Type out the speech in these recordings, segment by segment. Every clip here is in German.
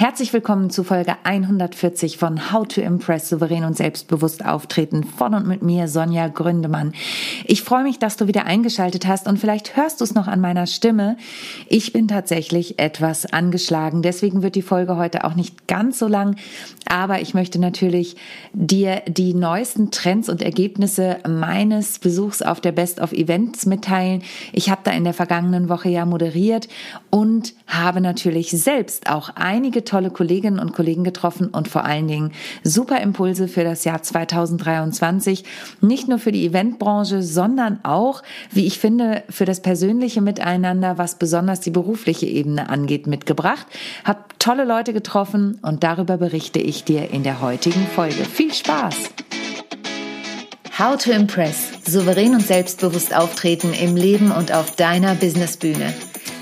Herzlich willkommen zu Folge 140 von How to Impress souverän und selbstbewusst auftreten von und mit mir Sonja Gründemann. Ich freue mich, dass du wieder eingeschaltet hast und vielleicht hörst du es noch an meiner Stimme. Ich bin tatsächlich etwas angeschlagen, deswegen wird die Folge heute auch nicht ganz so lang, aber ich möchte natürlich dir die neuesten Trends und Ergebnisse meines Besuchs auf der Best of Events mitteilen. Ich habe da in der vergangenen Woche ja moderiert und habe natürlich selbst auch einige tolle Kolleginnen und Kollegen getroffen und vor allen Dingen super Impulse für das Jahr 2023. Nicht nur für die Eventbranche, sondern auch, wie ich finde, für das persönliche Miteinander, was besonders die berufliche Ebene angeht, mitgebracht. Hab tolle Leute getroffen und darüber berichte ich dir in der heutigen Folge. Viel Spaß! How to Impress. Souverän und selbstbewusst auftreten im Leben und auf deiner Businessbühne.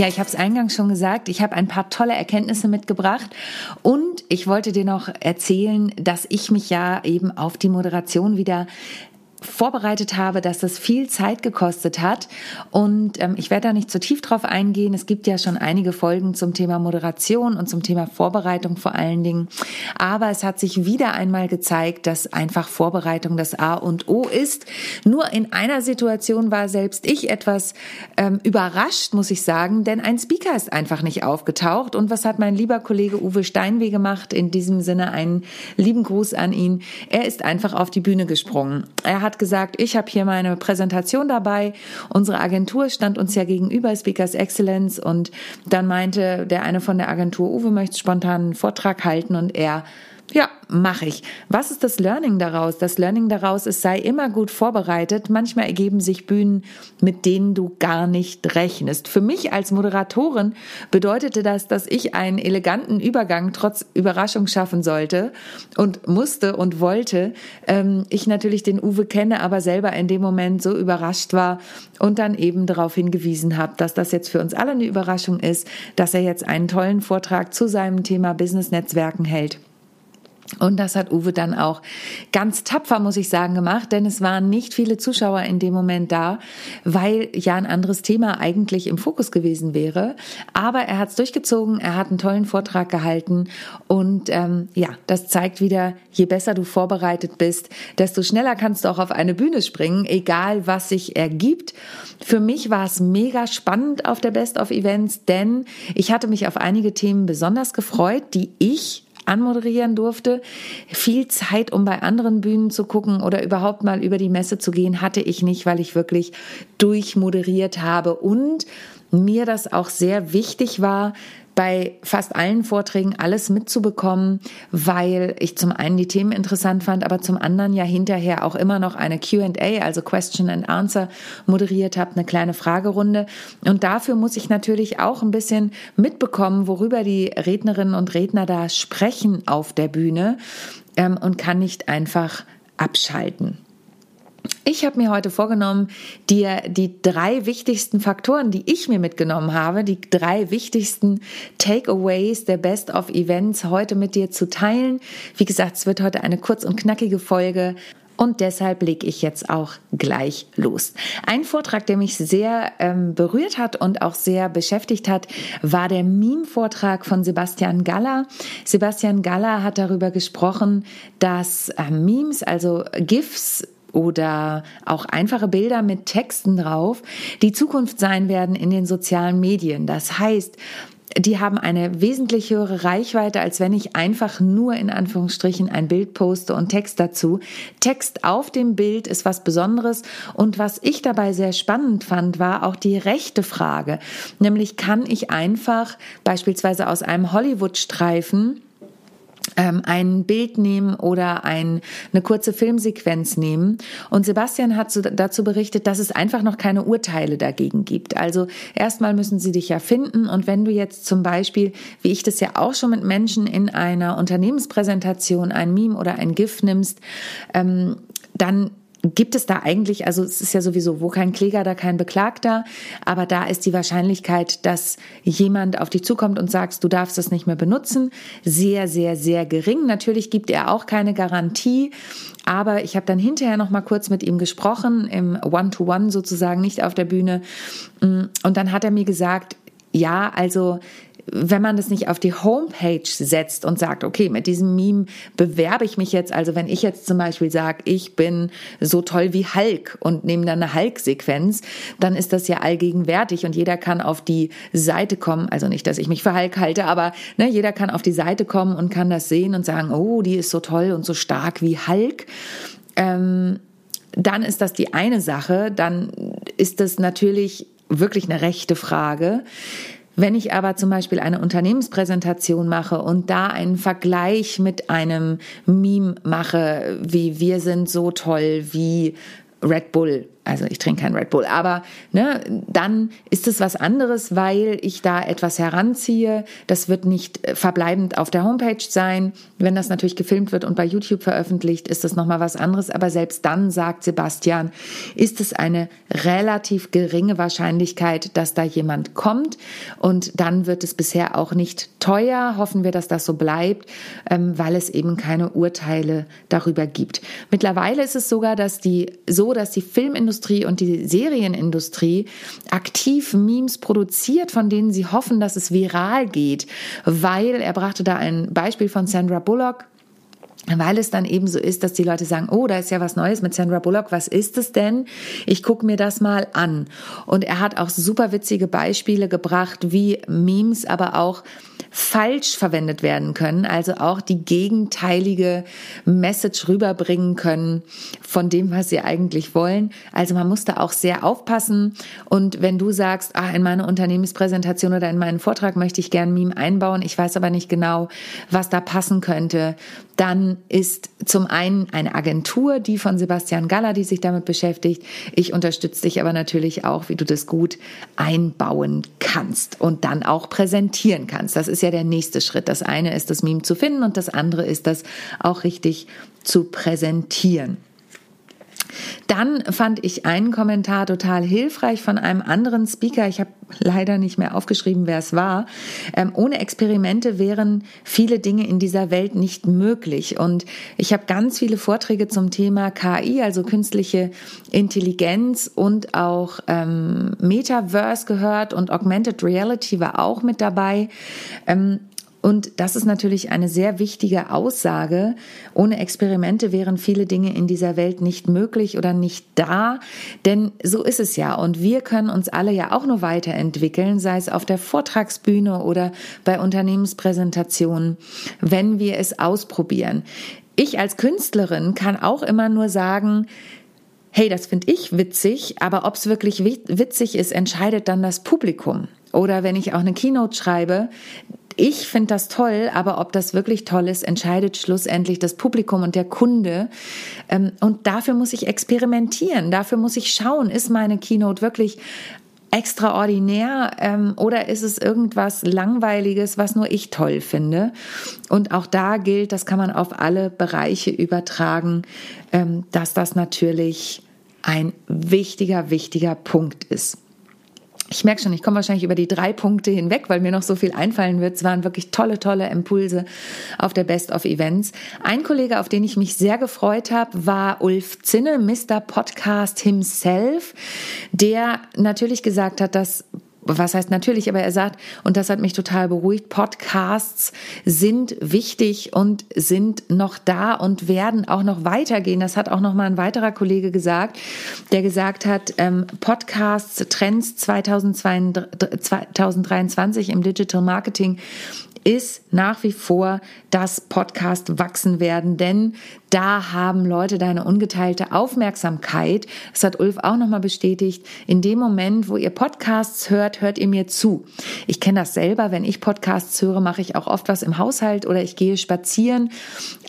Ja, ich habe es eingangs schon gesagt, ich habe ein paar tolle Erkenntnisse mitgebracht und ich wollte dir noch erzählen, dass ich mich ja eben auf die Moderation wieder vorbereitet habe, dass das viel Zeit gekostet hat. Und ähm, ich werde da nicht zu tief drauf eingehen. Es gibt ja schon einige Folgen zum Thema Moderation und zum Thema Vorbereitung vor allen Dingen. Aber es hat sich wieder einmal gezeigt, dass einfach Vorbereitung das A und O ist. Nur in einer Situation war selbst ich etwas ähm, überrascht, muss ich sagen, denn ein Speaker ist einfach nicht aufgetaucht. Und was hat mein lieber Kollege Uwe Steinweh gemacht? In diesem Sinne einen lieben Gruß an ihn. Er ist einfach auf die Bühne gesprungen. Er hat hat gesagt, ich habe hier meine Präsentation dabei. Unsere Agentur stand uns ja gegenüber, Speakers Excellence. Und dann meinte der eine von der Agentur, Uwe möchte spontan einen Vortrag halten und er ja, mache ich. Was ist das Learning daraus? Das Learning daraus ist, sei immer gut vorbereitet. Manchmal ergeben sich Bühnen, mit denen du gar nicht rechnest. Für mich als Moderatorin bedeutete das, dass ich einen eleganten Übergang trotz Überraschung schaffen sollte und musste und wollte. Ähm, ich natürlich den Uwe kenne, aber selber in dem Moment so überrascht war und dann eben darauf hingewiesen habe, dass das jetzt für uns alle eine Überraschung ist, dass er jetzt einen tollen Vortrag zu seinem Thema Business Netzwerken hält. Und das hat Uwe dann auch ganz tapfer, muss ich sagen, gemacht, denn es waren nicht viele Zuschauer in dem Moment da, weil ja ein anderes Thema eigentlich im Fokus gewesen wäre. Aber er hat es durchgezogen, er hat einen tollen Vortrag gehalten und ähm, ja, das zeigt wieder, je besser du vorbereitet bist, desto schneller kannst du auch auf eine Bühne springen, egal was sich ergibt. Für mich war es mega spannend auf der Best of Events, denn ich hatte mich auf einige Themen besonders gefreut, die ich anmoderieren durfte. Viel Zeit, um bei anderen Bühnen zu gucken oder überhaupt mal über die Messe zu gehen, hatte ich nicht, weil ich wirklich durchmoderiert habe und mir das auch sehr wichtig war, bei fast allen Vorträgen alles mitzubekommen, weil ich zum einen die Themen interessant fand, aber zum anderen ja hinterher auch immer noch eine QA, also Question and Answer, moderiert habe, eine kleine Fragerunde. Und dafür muss ich natürlich auch ein bisschen mitbekommen, worüber die Rednerinnen und Redner da sprechen auf der Bühne ähm, und kann nicht einfach abschalten. Ich habe mir heute vorgenommen, dir die drei wichtigsten Faktoren, die ich mir mitgenommen habe, die drei wichtigsten Takeaways der Best of Events heute mit dir zu teilen. Wie gesagt, es wird heute eine kurz und knackige Folge. Und deshalb lege ich jetzt auch gleich los. Ein Vortrag, der mich sehr ähm, berührt hat und auch sehr beschäftigt hat, war der Meme-Vortrag von Sebastian Galler. Sebastian Galler hat darüber gesprochen, dass äh, Memes, also GIFs, oder auch einfache Bilder mit Texten drauf, die Zukunft sein werden in den sozialen Medien. Das heißt, die haben eine wesentlich höhere Reichweite, als wenn ich einfach nur in Anführungsstrichen ein Bild poste und Text dazu. Text auf dem Bild ist was Besonderes und was ich dabei sehr spannend fand, war auch die rechte Frage. Nämlich kann ich einfach beispielsweise aus einem Hollywood-Streifen ein Bild nehmen oder ein, eine kurze Filmsequenz nehmen. Und Sebastian hat dazu berichtet, dass es einfach noch keine Urteile dagegen gibt. Also erstmal müssen sie dich ja finden. Und wenn du jetzt zum Beispiel, wie ich das ja auch schon mit Menschen in einer Unternehmenspräsentation, ein Meme oder ein GIF nimmst, ähm, dann gibt es da eigentlich, also es ist ja sowieso, wo kein Kläger, da kein Beklagter, aber da ist die Wahrscheinlichkeit, dass jemand auf dich zukommt und sagt, du darfst das nicht mehr benutzen, sehr, sehr, sehr gering. Natürlich gibt er auch keine Garantie, aber ich habe dann hinterher noch mal kurz mit ihm gesprochen, im One-to-One -One sozusagen, nicht auf der Bühne. Und dann hat er mir gesagt, ja, also wenn man das nicht auf die Homepage setzt und sagt, okay, mit diesem Meme bewerbe ich mich jetzt, also wenn ich jetzt zum Beispiel sage, ich bin so toll wie Hulk und nehme dann eine Hulk-Sequenz, dann ist das ja allgegenwärtig und jeder kann auf die Seite kommen, also nicht, dass ich mich für Hulk halte, aber ne, jeder kann auf die Seite kommen und kann das sehen und sagen, oh, die ist so toll und so stark wie Hulk. Ähm, dann ist das die eine Sache, dann ist das natürlich wirklich eine rechte Frage. Wenn ich aber zum Beispiel eine Unternehmenspräsentation mache und da einen Vergleich mit einem Meme mache, wie wir sind so toll, wie Red Bull also ich trinke kein Red Bull, aber ne, dann ist es was anderes, weil ich da etwas heranziehe. Das wird nicht äh, verbleibend auf der Homepage sein. Wenn das natürlich gefilmt wird und bei YouTube veröffentlicht, ist das nochmal was anderes. Aber selbst dann, sagt Sebastian, ist es eine relativ geringe Wahrscheinlichkeit, dass da jemand kommt. Und dann wird es bisher auch nicht teuer. Hoffen wir, dass das so bleibt, ähm, weil es eben keine Urteile darüber gibt. Mittlerweile ist es sogar, dass die, so, dass die Filmindustrie Filmindustrie und die Serienindustrie aktiv Memes produziert, von denen sie hoffen, dass es viral geht, weil er brachte da ein Beispiel von Sandra Bullock, weil es dann eben so ist, dass die Leute sagen, oh, da ist ja was Neues mit Sandra Bullock, was ist es denn? Ich gucke mir das mal an. Und er hat auch super witzige Beispiele gebracht, wie Memes, aber auch falsch verwendet werden können, also auch die gegenteilige Message rüberbringen können von dem, was sie eigentlich wollen. Also man muss da auch sehr aufpassen. Und wenn du sagst, ah, in meine Unternehmenspräsentation oder in meinen Vortrag möchte ich gern Meme einbauen, ich weiß aber nicht genau, was da passen könnte, dann ist zum einen eine Agentur, die von Sebastian Galler, die sich damit beschäftigt. Ich unterstütze dich aber natürlich auch, wie du das gut einbauen kannst und dann auch präsentieren kannst. Das ist ja der nächste Schritt. Das eine ist, das Meme zu finden und das andere ist, das auch richtig zu präsentieren. Dann fand ich einen Kommentar total hilfreich von einem anderen Speaker. Ich habe leider nicht mehr aufgeschrieben, wer es war. Ähm, ohne Experimente wären viele Dinge in dieser Welt nicht möglich. Und ich habe ganz viele Vorträge zum Thema KI, also künstliche Intelligenz und auch ähm, Metaverse gehört und Augmented Reality war auch mit dabei. Ähm, und das ist natürlich eine sehr wichtige Aussage. Ohne Experimente wären viele Dinge in dieser Welt nicht möglich oder nicht da. Denn so ist es ja. Und wir können uns alle ja auch nur weiterentwickeln, sei es auf der Vortragsbühne oder bei Unternehmenspräsentationen, wenn wir es ausprobieren. Ich als Künstlerin kann auch immer nur sagen, hey, das finde ich witzig, aber ob es wirklich witzig ist, entscheidet dann das Publikum. Oder wenn ich auch eine Keynote schreibe, ich finde das toll, aber ob das wirklich toll ist, entscheidet schlussendlich das Publikum und der Kunde. Ähm, und dafür muss ich experimentieren. Dafür muss ich schauen, ist meine Keynote wirklich extraordinär ähm, oder ist es irgendwas Langweiliges, was nur ich toll finde? Und auch da gilt, das kann man auf alle Bereiche übertragen, ähm, dass das natürlich ein wichtiger, wichtiger Punkt ist. Ich merke schon, ich komme wahrscheinlich über die drei Punkte hinweg, weil mir noch so viel einfallen wird. Es waren wirklich tolle, tolle Impulse auf der Best of Events. Ein Kollege, auf den ich mich sehr gefreut habe, war Ulf Zinne, Mr. Podcast himself, der natürlich gesagt hat, dass was heißt natürlich, aber er sagt, und das hat mich total beruhigt, Podcasts sind wichtig und sind noch da und werden auch noch weitergehen. Das hat auch noch mal ein weiterer Kollege gesagt, der gesagt hat, ähm, Podcasts Trends 2023 im Digital Marketing ist nach wie vor das Podcast wachsen werden, denn da haben Leute deine ungeteilte Aufmerksamkeit. Das hat Ulf auch nochmal bestätigt. In dem Moment, wo ihr Podcasts hört, hört ihr mir zu. Ich kenne das selber. Wenn ich Podcasts höre, mache ich auch oft was im Haushalt oder ich gehe spazieren.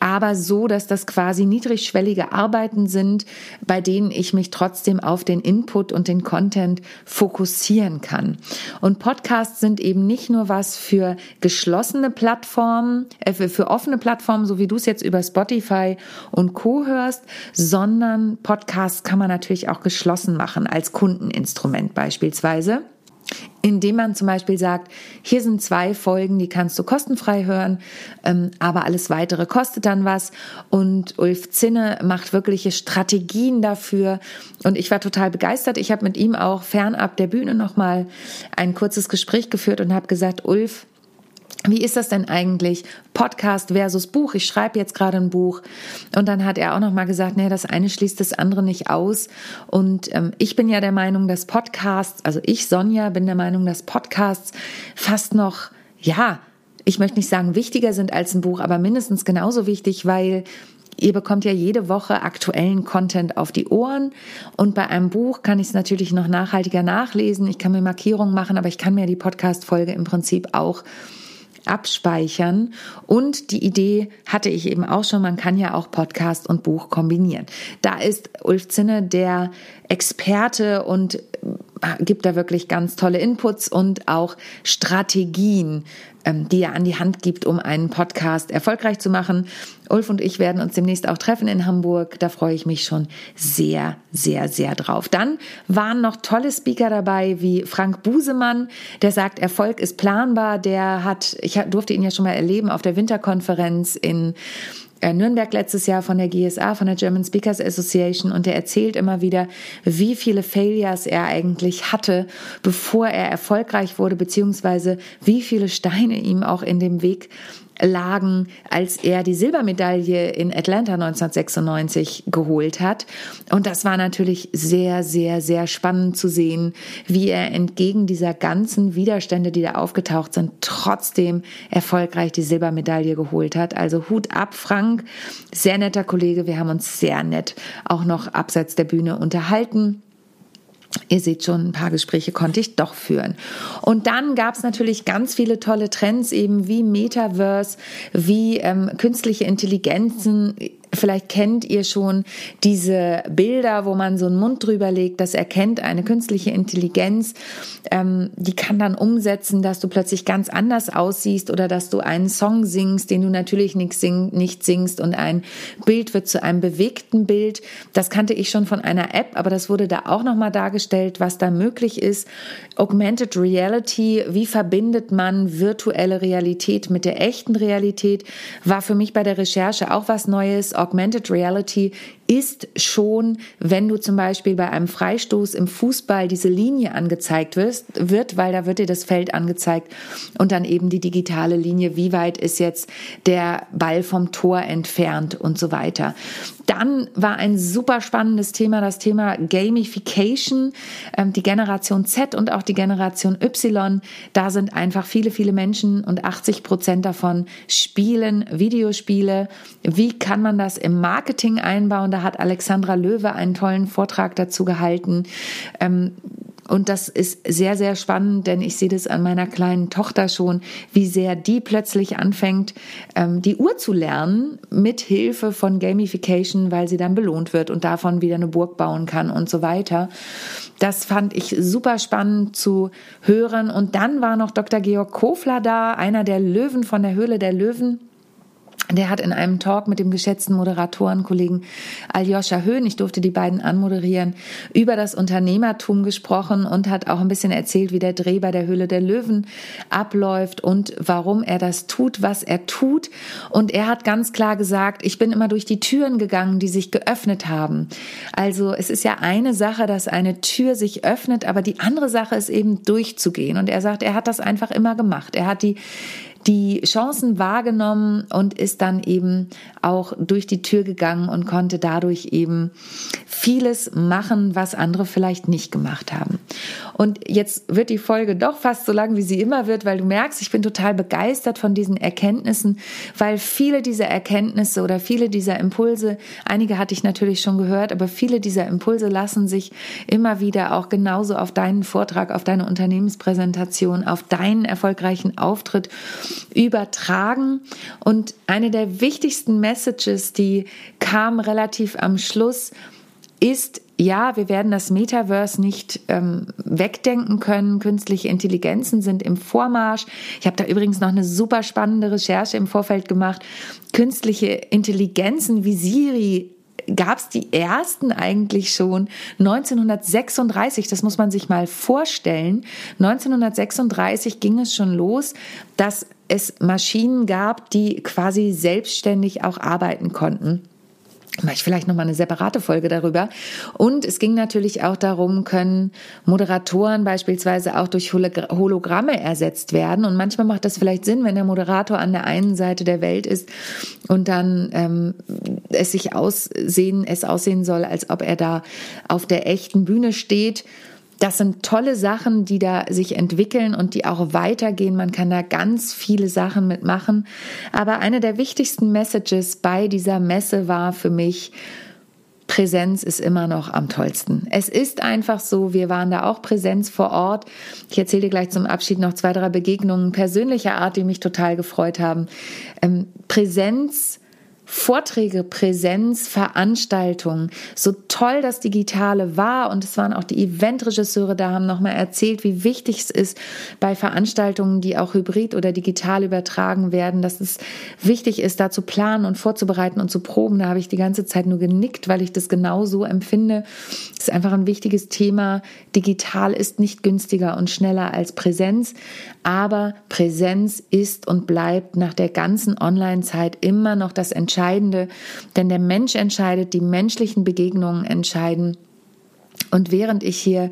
Aber so, dass das quasi niedrigschwellige Arbeiten sind, bei denen ich mich trotzdem auf den Input und den Content fokussieren kann. Und Podcasts sind eben nicht nur was für geschlossene Plattformen, äh, für, für offene Plattformen, so wie du es jetzt über Spotify und Co hörst, sondern Podcasts kann man natürlich auch geschlossen machen als Kundeninstrument beispielsweise indem man zum Beispiel sagt, hier sind zwei Folgen, die kannst du kostenfrei hören, ähm, aber alles weitere kostet dann was. Und Ulf Zinne macht wirkliche Strategien dafür. Und ich war total begeistert. Ich habe mit ihm auch fernab der Bühne nochmal ein kurzes Gespräch geführt und habe gesagt, Ulf, wie ist das denn eigentlich? Podcast versus Buch. Ich schreibe jetzt gerade ein Buch. Und dann hat er auch noch mal gesagt, nee, das eine schließt das andere nicht aus. Und ähm, ich bin ja der Meinung, dass Podcasts, also ich, Sonja, bin der Meinung, dass Podcasts fast noch, ja, ich möchte nicht sagen wichtiger sind als ein Buch, aber mindestens genauso wichtig, weil Ihr bekommt ja jede Woche aktuellen Content auf die Ohren und bei einem Buch kann ich es natürlich noch nachhaltiger nachlesen. Ich kann mir Markierungen machen, aber ich kann mir die Podcast-Folge im Prinzip auch abspeichern. Und die Idee hatte ich eben auch schon, man kann ja auch Podcast und Buch kombinieren. Da ist Ulf Zinne der Experte und äh, gibt da wirklich ganz tolle Inputs und auch Strategien, ähm, die er an die Hand gibt, um einen Podcast erfolgreich zu machen. Ulf und ich werden uns demnächst auch treffen in Hamburg. Da freue ich mich schon sehr, sehr, sehr drauf. Dann waren noch tolle Speaker dabei, wie Frank Busemann, der sagt, Erfolg ist planbar. Der hat, ich durfte ihn ja schon mal erleben auf der Winterkonferenz in äh, Nürnberg letztes Jahr von der GSA, von der German Speakers Association und der erzählt immer wieder, wie viele Failures er eigentlich hatte, bevor er erfolgreich wurde, beziehungsweise wie viele Steine ihm auch in dem Weg lagen, als er die Silbermedaille in Atlanta 1996 geholt hat. Und das war natürlich sehr, sehr, sehr spannend zu sehen, wie er entgegen dieser ganzen Widerstände, die da aufgetaucht sind, trotzdem erfolgreich die Silbermedaille geholt hat. Also Hut ab, Frank. Sehr netter Kollege. Wir haben uns sehr nett auch noch abseits der Bühne unterhalten. Ihr seht schon, ein paar Gespräche konnte ich doch führen. Und dann gab es natürlich ganz viele tolle Trends, eben wie Metaverse, wie ähm, künstliche Intelligenzen, Vielleicht kennt ihr schon diese Bilder, wo man so einen Mund drüber legt, das erkennt eine künstliche Intelligenz. Ähm, die kann dann umsetzen, dass du plötzlich ganz anders aussiehst oder dass du einen Song singst, den du natürlich nicht, sing, nicht singst und ein Bild wird zu einem bewegten Bild. Das kannte ich schon von einer App, aber das wurde da auch nochmal dargestellt, was da möglich ist. Augmented Reality, wie verbindet man virtuelle Realität mit der echten Realität, war für mich bei der Recherche auch was Neues Augmented Reality ist schon, wenn du zum Beispiel bei einem Freistoß im Fußball diese Linie angezeigt wirst, wird, weil da wird dir das Feld angezeigt und dann eben die digitale Linie, wie weit ist jetzt der Ball vom Tor entfernt und so weiter. Dann war ein super spannendes Thema das Thema Gamification, ähm, die Generation Z und auch die Generation Y. Da sind einfach viele, viele Menschen und 80 Prozent davon spielen Videospiele. Wie kann man das im Marketing einbauen? Da hat Alexandra Löwe einen tollen Vortrag dazu gehalten. Und das ist sehr, sehr spannend, denn ich sehe das an meiner kleinen Tochter schon, wie sehr die plötzlich anfängt, ähm, die Uhr zu lernen mit Hilfe von Gamification, weil sie dann belohnt wird und davon wieder eine Burg bauen kann und so weiter. Das fand ich super spannend zu hören. Und dann war noch Dr. Georg Kofler da, einer der Löwen von der Höhle der Löwen der hat in einem Talk mit dem geschätzten Moderatorenkollegen Aljoscha Höhn, ich durfte die beiden anmoderieren, über das Unternehmertum gesprochen und hat auch ein bisschen erzählt, wie der Dreh bei der Höhle der Löwen abläuft und warum er das tut, was er tut. Und er hat ganz klar gesagt, ich bin immer durch die Türen gegangen, die sich geöffnet haben. Also es ist ja eine Sache, dass eine Tür sich öffnet, aber die andere Sache ist eben durchzugehen. Und er sagt, er hat das einfach immer gemacht. Er hat die die Chancen wahrgenommen und ist dann eben auch durch die Tür gegangen und konnte dadurch eben vieles machen, was andere vielleicht nicht gemacht haben. Und jetzt wird die Folge doch fast so lang, wie sie immer wird, weil du merkst, ich bin total begeistert von diesen Erkenntnissen, weil viele dieser Erkenntnisse oder viele dieser Impulse, einige hatte ich natürlich schon gehört, aber viele dieser Impulse lassen sich immer wieder auch genauso auf deinen Vortrag, auf deine Unternehmenspräsentation, auf deinen erfolgreichen Auftritt übertragen. Und eine der wichtigsten Messages, die kam relativ am Schluss, ist, ja, wir werden das Metaverse nicht ähm, wegdenken können. Künstliche Intelligenzen sind im Vormarsch. Ich habe da übrigens noch eine super spannende Recherche im Vorfeld gemacht. Künstliche Intelligenzen wie Siri gab es die ersten eigentlich schon 1936. Das muss man sich mal vorstellen. 1936 ging es schon los, dass es Maschinen gab, die quasi selbstständig auch arbeiten konnten mache ich vielleicht nochmal eine separate Folge darüber. Und es ging natürlich auch darum, können Moderatoren beispielsweise auch durch Hologramme ersetzt werden. Und manchmal macht das vielleicht Sinn, wenn der Moderator an der einen Seite der Welt ist und dann ähm, es sich aussehen, es aussehen soll, als ob er da auf der echten Bühne steht das sind tolle Sachen, die da sich entwickeln und die auch weitergehen. Man kann da ganz viele Sachen mitmachen. Aber eine der wichtigsten Messages bei dieser Messe war für mich, Präsenz ist immer noch am tollsten. Es ist einfach so, wir waren da auch Präsenz vor Ort. Ich erzähle dir gleich zum Abschied noch zwei, drei Begegnungen persönlicher Art, die mich total gefreut haben. Ähm, Präsenz Vorträge, Präsenz, Veranstaltungen. So toll das Digitale war und es waren auch die Eventregisseure da, haben nochmal erzählt, wie wichtig es ist bei Veranstaltungen, die auch hybrid oder digital übertragen werden, dass es wichtig ist, da zu planen und vorzubereiten und zu proben. Da habe ich die ganze Zeit nur genickt, weil ich das genau so empfinde. Es ist einfach ein wichtiges Thema. Digital ist nicht günstiger und schneller als Präsenz, aber Präsenz ist und bleibt nach der ganzen Online-Zeit immer noch das Entscheidende Entscheidende, denn der Mensch entscheidet, die menschlichen Begegnungen entscheiden. Und während ich hier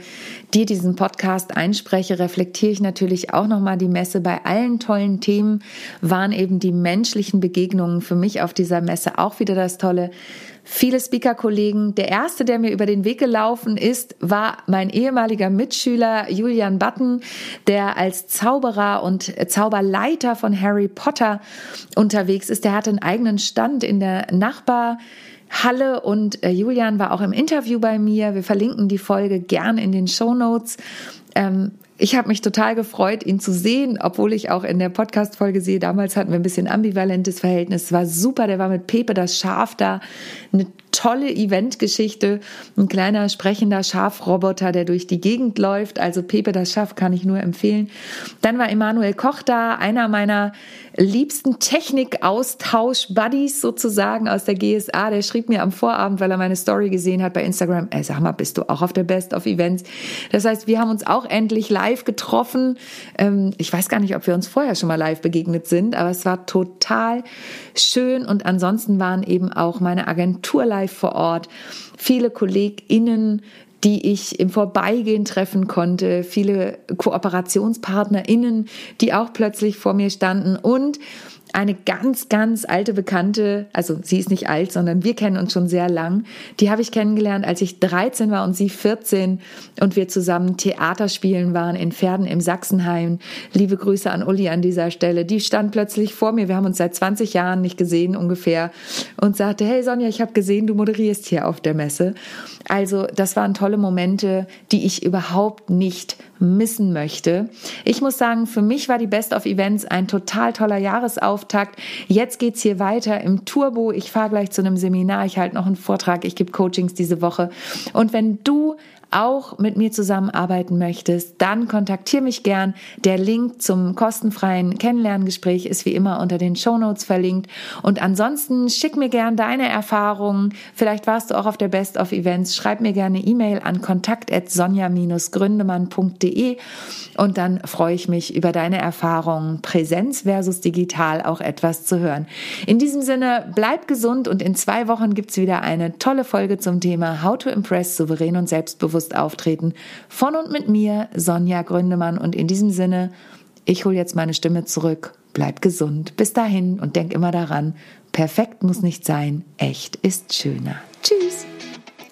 dir diesen Podcast einspreche, reflektiere ich natürlich auch nochmal die Messe. Bei allen tollen Themen waren eben die menschlichen Begegnungen für mich auf dieser Messe auch wieder das Tolle viele Speaker-Kollegen. Der erste, der mir über den Weg gelaufen ist, war mein ehemaliger Mitschüler Julian Button, der als Zauberer und Zauberleiter von Harry Potter unterwegs ist. Der hatte einen eigenen Stand in der Nachbarhalle und äh, Julian war auch im Interview bei mir. Wir verlinken die Folge gern in den Show Notes. Ähm, ich habe mich total gefreut, ihn zu sehen, obwohl ich auch in der Podcast-Folge sehe, damals hatten wir ein bisschen ambivalentes Verhältnis. Es war super, der war mit Pepe das Schaf da. Eine tolle Eventgeschichte. Ein kleiner sprechender Schafroboter, der durch die Gegend läuft. Also Pepe das Schaf kann ich nur empfehlen. Dann war Emanuel Koch da, einer meiner liebsten Technik-Austausch-Buddies sozusagen aus der GSA. Der schrieb mir am Vorabend, weil er meine Story gesehen hat bei Instagram, ey, sag mal, bist du auch auf der Best of Events? Das heißt, wir haben uns auch endlich live getroffen. Ähm, ich weiß gar nicht, ob wir uns vorher schon mal live begegnet sind, aber es war total schön und ansonsten waren eben auch meine Agentur live vor Ort, viele KollegInnen, die ich im Vorbeigehen treffen konnte, viele KooperationspartnerInnen, die auch plötzlich vor mir standen. Und eine ganz, ganz alte Bekannte, also sie ist nicht alt, sondern wir kennen uns schon sehr lang. Die habe ich kennengelernt, als ich 13 war und sie 14 und wir zusammen Theater spielen waren in Pferden im Sachsenheim. Liebe Grüße an Uli an dieser Stelle. Die stand plötzlich vor mir. Wir haben uns seit 20 Jahren nicht gesehen ungefähr und sagte, hey Sonja, ich habe gesehen, du moderierst hier auf der Messe. Also das waren tolle Momente, die ich überhaupt nicht missen möchte. Ich muss sagen, für mich war die Best of Events ein total toller Jahresauftakt. Jetzt geht's hier weiter im Turbo. Ich fahre gleich zu einem Seminar, ich halte noch einen Vortrag, ich gebe Coachings diese Woche. Und wenn du auch mit mir zusammenarbeiten möchtest, dann kontaktiere mich gern. Der Link zum kostenfreien Kennenlerngespräch ist wie immer unter den Show Notes verlinkt. Und ansonsten schick mir gern deine Erfahrungen. Vielleicht warst du auch auf der Best of Events. Schreib mir gerne E-Mail an kontakt@sonja-gründemann.de und dann freue ich mich über deine Erfahrungen Präsenz versus digital auch etwas zu hören. In diesem Sinne, bleib gesund und in zwei Wochen gibt's wieder eine tolle Folge zum Thema How to Impress souverän und selbstbewusst selbstbewusst auftreten. Von und mit mir, Sonja Gründemann. Und in diesem Sinne, ich hole jetzt meine Stimme zurück. Bleib gesund. Bis dahin und denk immer daran, perfekt muss nicht sein, echt ist schöner. Tschüss.